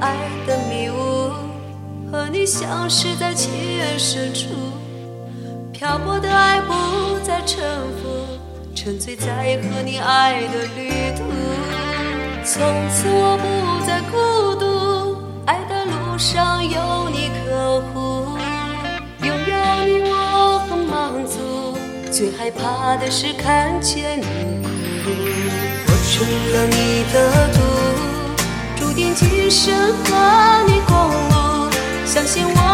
爱的迷雾和你相识在情缘深处漂泊的爱不再沉浮沉醉在和你爱的旅途从此我不再孤独爱的路上有你呵护拥有你我很满足最害怕的是看见你哭我中了你的毒。注定今生和你共舞相信我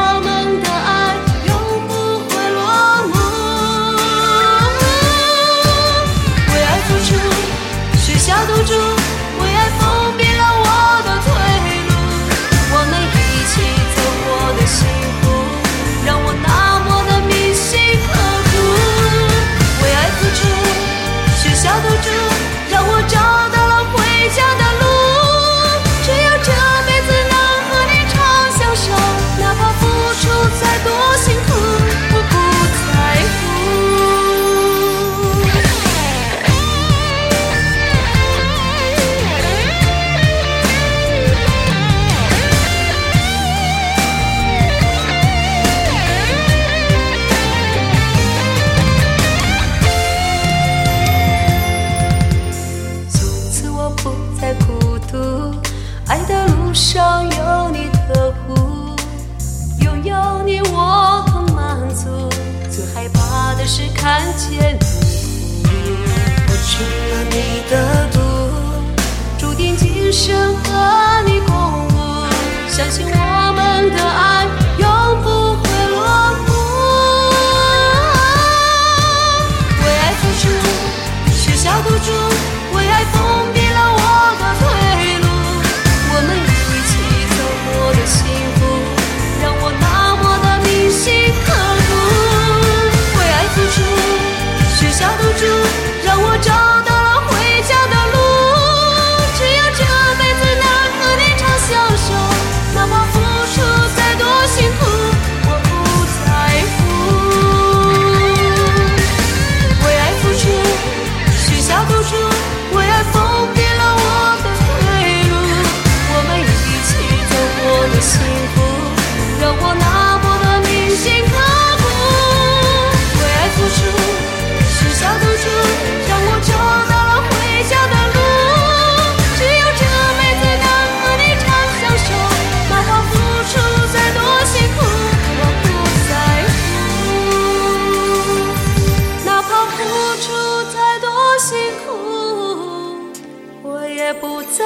一生和你共舞付出，为爱疯。也不走